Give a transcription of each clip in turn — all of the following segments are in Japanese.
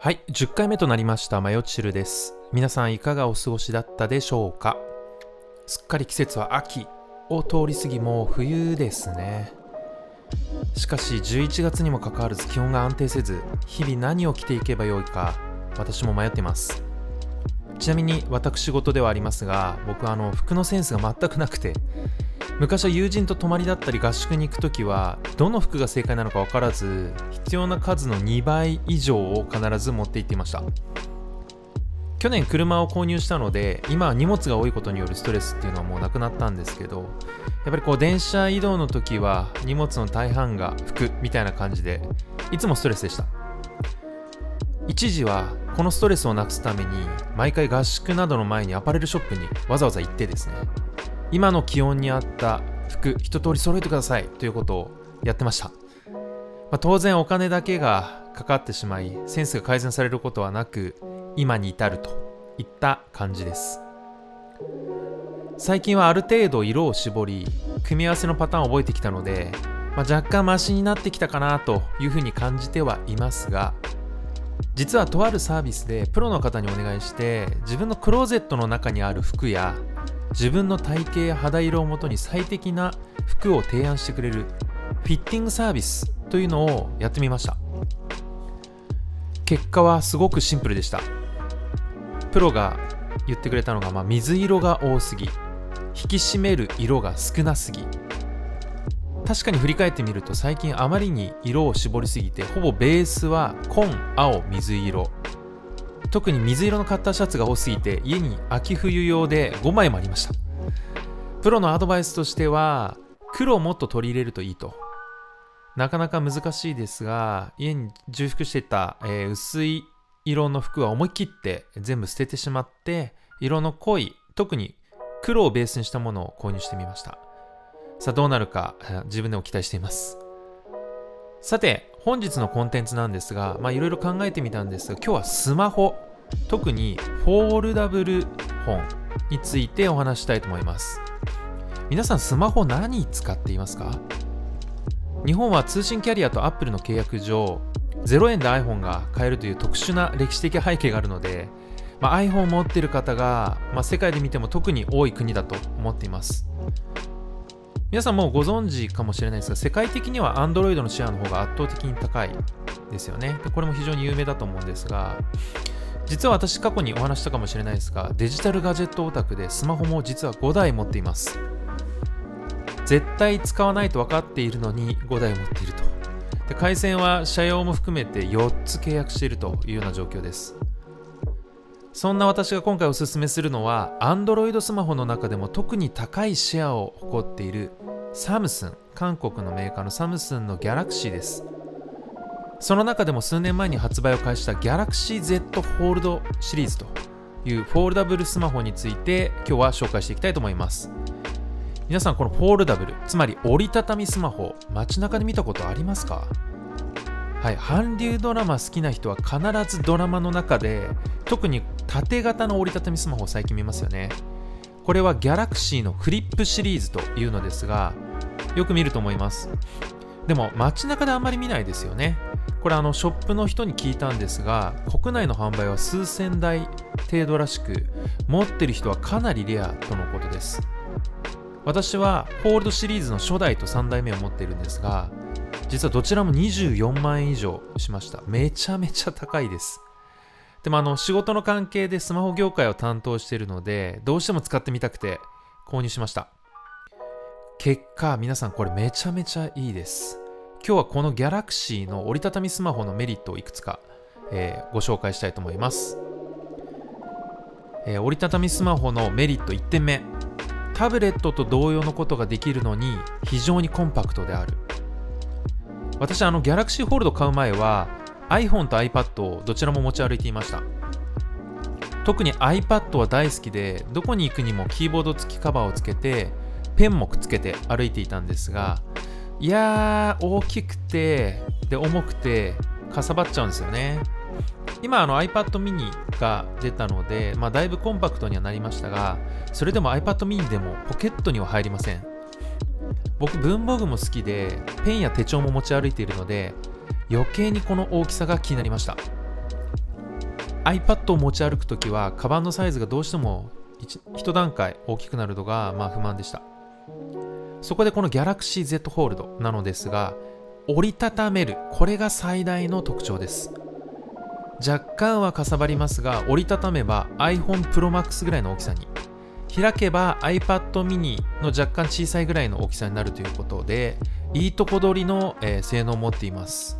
はい、10回目となりましたマヨチルです。皆さんいかがお過ごしだったでしょうか？すっかり季節は秋を通り過ぎもう冬ですね。しかし11月にもかかわらず気温が安定せず、日々何を着ていけばよいか私も迷ってます。ちなみに私事ではありますが、僕はあの服のセンスが全くなくて、昔は友人と泊まりだったり合宿に行くときはどの服が正解なのか分からず必要な数の2倍以上を必ず持って行っていました。去年車を購入したので今は荷物が多いことによるストレスっていうのはもうなくなったんですけどやっぱりこう電車移動の時は荷物の大半が服みたいな感じでいつもストレスでした。一時はこのストレスをなくすために毎回合宿などの前にアパレルショップにわざわざ行ってですね今の気温に合った服一通り揃えてくださいということをやってました、まあ、当然お金だけがかかってしまいセンスが改善されることはなく今に至るといった感じです。最近はある程度色を絞り組み合わせのパターンを覚えてきたので、まあ、若干マシになってきたかなというふうに感じてはいますが実はとあるサービスでプロの方にお願いして自分のクローゼットの中にある服や自分の体型や肌色をもとに最適な服を提案してくれるフィッティングサービスというのをやってみました。結果はすごくシンプルでした。プロが言ってくれたのが、まあ、水色が多すぎ引き締める色が少なすぎ。確かに振り返ってみると最近あまりに色を絞りすぎてほぼベースは紺青水色。特に水色のカッターシャツが多すぎて家に秋冬用で5枚もありました。プロのアドバイスとしては黒をもっと取り入れるといいと。なかなか難しいですが家に重複してた、えー薄い色の服は思い切って全部捨ててしまって色の濃い特に黒をベースにしたものを購入してみました。さあどうなるか自分でも期待しています。さて本日のコンテンツなんですがいろいろ考えてみたんですが今日はスマホ。特にフォールダブル本についてお話したいと思います。皆さんスマホ何使っていますか？日本は通信キャリアとアップルの契約上0円で iPhone が買えるという特殊な歴史的背景があるので、まあ、iPhone を持っている方が、まあ、世界で見ても特に多い国だと思っています。皆さんもうご存知かもしれないですが世界的には Android のシェアの方が圧倒的に高いですよね。でこれも非常に有名だと思うんですが実は私過去にお話したかもしれないですがデジタルガジェットオタクでスマホも実は5台持っています。絶対使わないと分かっているのに5台持っていると。で回線は社用も含めて4つ契約しているというような状況です。そんな私が今回おすすめするのは Android スマホの中でも特に高いシェアを誇っているサムスン。韓国のメーカーのサムスンの Galaxy です。その中でも数年前に発売を開始した Galaxy Z Fold シリーズというフォールダブルスマホについて今日は紹介していきたいと思います。皆さんこのフォールダブルつまり折りたたみスマホ街中で見たことありますか？はい、韓流ドラマ好きな人は必ずドラマの中で特に縦型の折りたたみスマホを最近見ますよね。これは Galaxy のフリップシリーズというのですがよく見ると思います。でも街中であんまり見ないですよね。これあのショップの人に聞いたんですが国内の販売は数千台程度らしく持ってる人はかなりレアとのことです。私は Fold シリーズの初代と3代目を持っているんですが実はどちらも24万円以上しました。めちゃめちゃ高いです。でもあの仕事の関係でスマホ業界を担当しているのでどうしても使ってみたくて購入しました。結果皆さんこれめちゃめちゃいいです。今日はこの Galaxy の折りたたみスマホのメリットをいくつか、えーご紹介したいと思います、えー折りたたみスマホのメリット1点目。タブレットと同様のことができるのに非常にコンパクトである。私あの Galaxy Fold 買う前は iPhone と iPad をどちらも持ち歩いていました。特に iPad は大好きでどこに行くにもキーボード付きカバーをつけてペンもくっつけて歩いていたんですがいやー大きくてで重くてかさばっちゃうんですよね。今あの iPad mini が出たので、まあ、だいぶコンパクトにはなりましたがそれでも iPad mini でもポケットには入りません。僕文房具も好きでペンや手帳も持ち歩いているので余計にこの大きさが気になりました。iPad を持ち歩くときはカバンのサイズがどうしても一段階大きくなるのがまあ不満でした。そこでこの Galaxy Z Fold なのですが折りたためるこれが最大の特徴です。若干はかさばりますが折りたためば iPhone Pro Max ぐらいの大きさに。開けば iPad mini の若干小さいぐらいの大きさになるということでいいとこ取りの、えー、性能を持っています。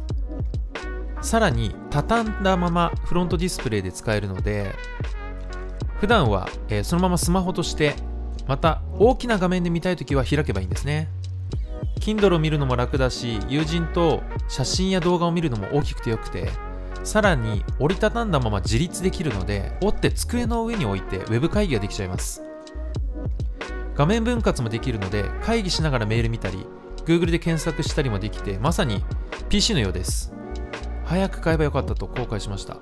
さらに畳んだままフロントディスプレイで使えるので普段は、えー、そのままスマホとしてまた大きな画面で見たいときは開けばいいんですね。Kindle を見るのも楽だし友人と写真や動画を見るのも大きくてよくてさらに折りたたんだまま自立できるので折って机の上に置いて Web 会議ができちゃいます。画面分割もできるので会議しながらメール見たり Google で検索したりもできてまさに PC のようです。早く買えばよかったと後悔しました。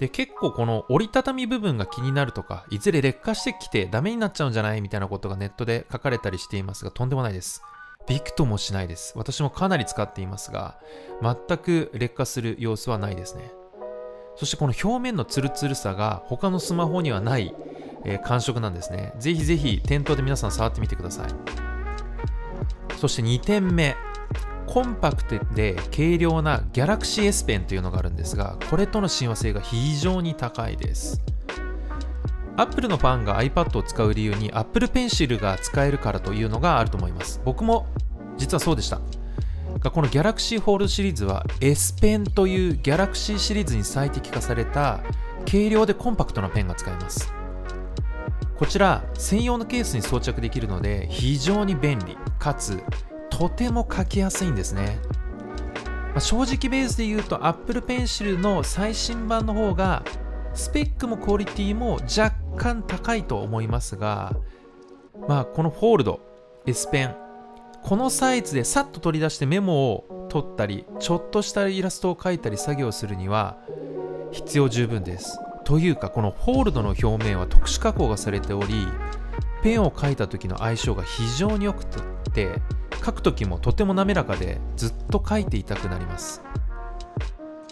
で結構この折りたたみ部分が気になるとかいずれ劣化してきてダメになっちゃうんじゃないみたいなことがネットで書かれたりしていますがとんでもないです。びくともしないです。私もかなり使っていますが全く劣化する様子はないですね。そしてこの表面のツルツルさが他のスマホにはない、えー、感触なんですね。ぜひぜひ店頭で皆さん触ってみてください。そして2点目。コンパクトで軽量な Galaxy S Pen というのがあるんですがこれとの親和性が非常に高いです。アップルのファンが iPad を使う理由に Apple Pencil が使えるからというのがあると思います。僕も実はそうでした。がこの Galaxy Fold シリーズは S Pen という Galaxy シリーズに最適化された軽量でコンパクトなペンが使えます。こちら専用のケースに装着できるので非常に便利。かつとても書きやすいんですね、まあ、正直ベースで言うと Apple Pencil の最新版の方がスペックもクオリティも若干高いと思いますがまあこのフォールド S ペン。このサイズでさっと取り出してメモを取ったりちょっとしたイラストを描いたり作業するには必要十分です。というかこのホールドの表面は特殊加工がされておりペンを描いた時の相性が非常に良くて書く時もとても滑らかでずっと書いていたくなります。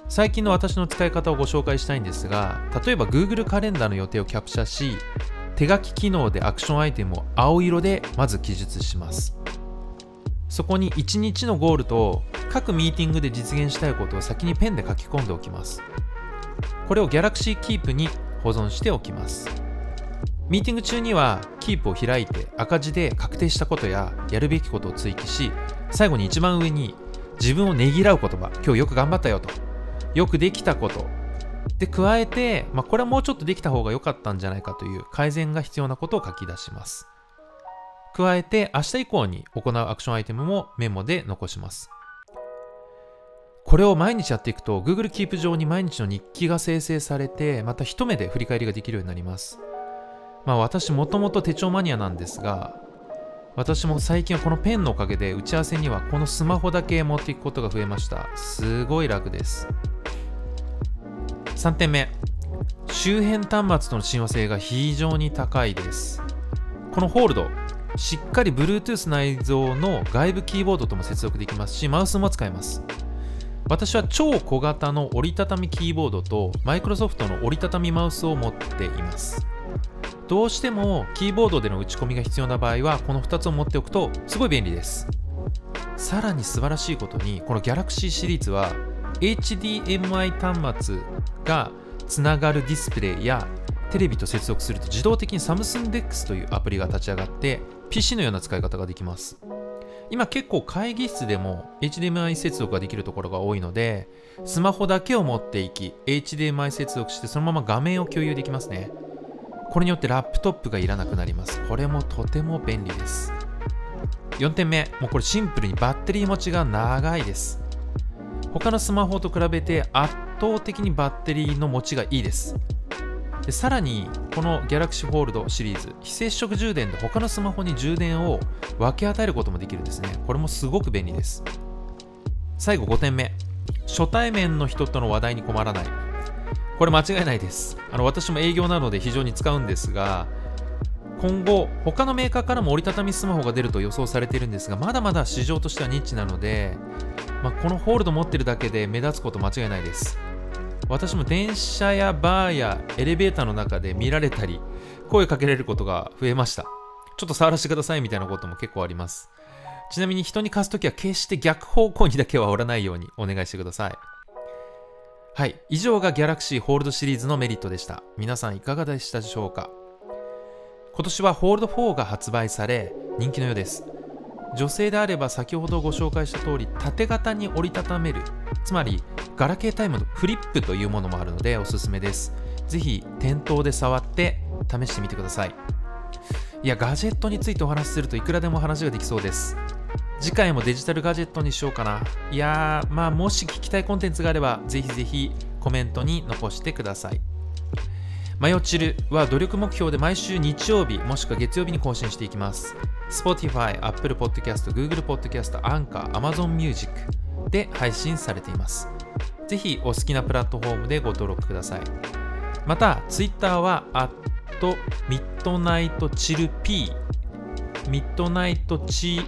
最近の私の使い方をご紹介したいんですが例えば Google カレンダーの予定をキャプチャし手書き機能でアクションアイテムを青色でまず記述します。そこに1日のゴールと各ミーティングで実現したいことを先にペンで書き込んでおきます。これを Galaxy Keep に保存しておきます。ミーティング中にはキープを開いて赤字で確定したことややるべきことを追記し最後に一番上に自分をねぎらう言葉今日よく頑張ったよと。よくできたこと。で加えて、まあ、これはもうちょっとできた方が良かったんじゃないかという改善が必要なことを書き出します。加えて明日以降に行うアクションアイテムもメモで残します。これを毎日やっていくと Google Keep 上に毎日の日記が生成されてまた一目で振り返りができるようになります。まあ私もともと手帳マニアなんですが私も最近はこのペンのおかげで打ち合わせにはこのスマホだけ持っていくことが増えました。すごい楽です。3点目。周辺端末との親和性が非常に高いです。このホールドしっかり Bluetooth 内蔵の外部キーボードとも接続できますしマウスも使えます。私は超小型の折りたたみキーボードとマイクロソフトの折りたたみマウスを持っています。どうしてもキーボードでの打ち込みが必要な場合はこの2つを持っておくとすごい便利です。さらに素晴らしいことにこの Galaxy シリーズは HDMI 端末がつながるディスプレイやテレビと接続すると自動的に SamsungDex というアプリが立ち上がって PC のような使い方ができます。今結構会議室でも HDMI 接続ができるところが多いのでスマホだけを持っていき HDMI 接続してそのまま画面を共有できますね。これによってラップトップがいらなくなります。これもとても便利です。4点目。もうこれシンプルにバッテリー持ちが長いです。他のスマホと比べて圧倒的にバッテリーの持ちがいいです。でさらにこの Galaxy Fold シリーズ。非接触充電で他のスマホに充電を分け与えることもできるんですね。これもすごく便利です。最後5点目。初対面の人との話題に困らない。これ間違いないです。あの私も営業なので非常に使うんですが今後他のメーカーからも折りたたみスマホが出ると予想されているんですがまだまだ市場としてはニッチなので、まあ、このホールド持ってるだけで目立つこと間違いないです。私も電車やバーやエレベーターの中で見られたり声かけられることが増えました。ちょっと触らせてくださいみたいなことも結構あります。ちなみに人に貸すときは決して逆方向にだけは折らないようにお願いしてください。はい。以上がギャラクシーホールドシリーズのメリットでした。皆さんいかがでしたでしょうか？今年はホールド4が発売され人気のようです。女性であれば先ほどご紹介した通り縦型に折りたためるつまりガラケータイムのフリップというものもあるのでおすすめです。ぜひ店頭で触って試してみてください。いやガジェットについてお話しするといくらでも話ができそうです。次回もデジタルガジェットにしようかな。いやーまあもし聞きたいコンテンツがあればぜひぜひコメントに残してください。マヨチルは努力目標で毎週日曜日もしくは月曜日に更新していきます。Spotify、Apple Podcast、Google Podcast、Anchor、Amazon Music で配信されています。ぜひお好きなプラットフォームでご登録ください。また Twitter は at midnightchillp ミッドナイトチ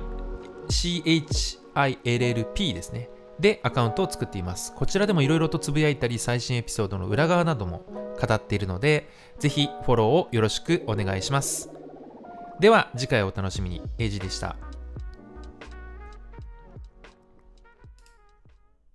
CHILLP ですねでアカウントを作っていますこちらでもいろいろとつぶやいたり最新エピソードの裏側なども語っているので、ぜひフォローをよろしくお願いします。では次回お楽しみに。エイジでした。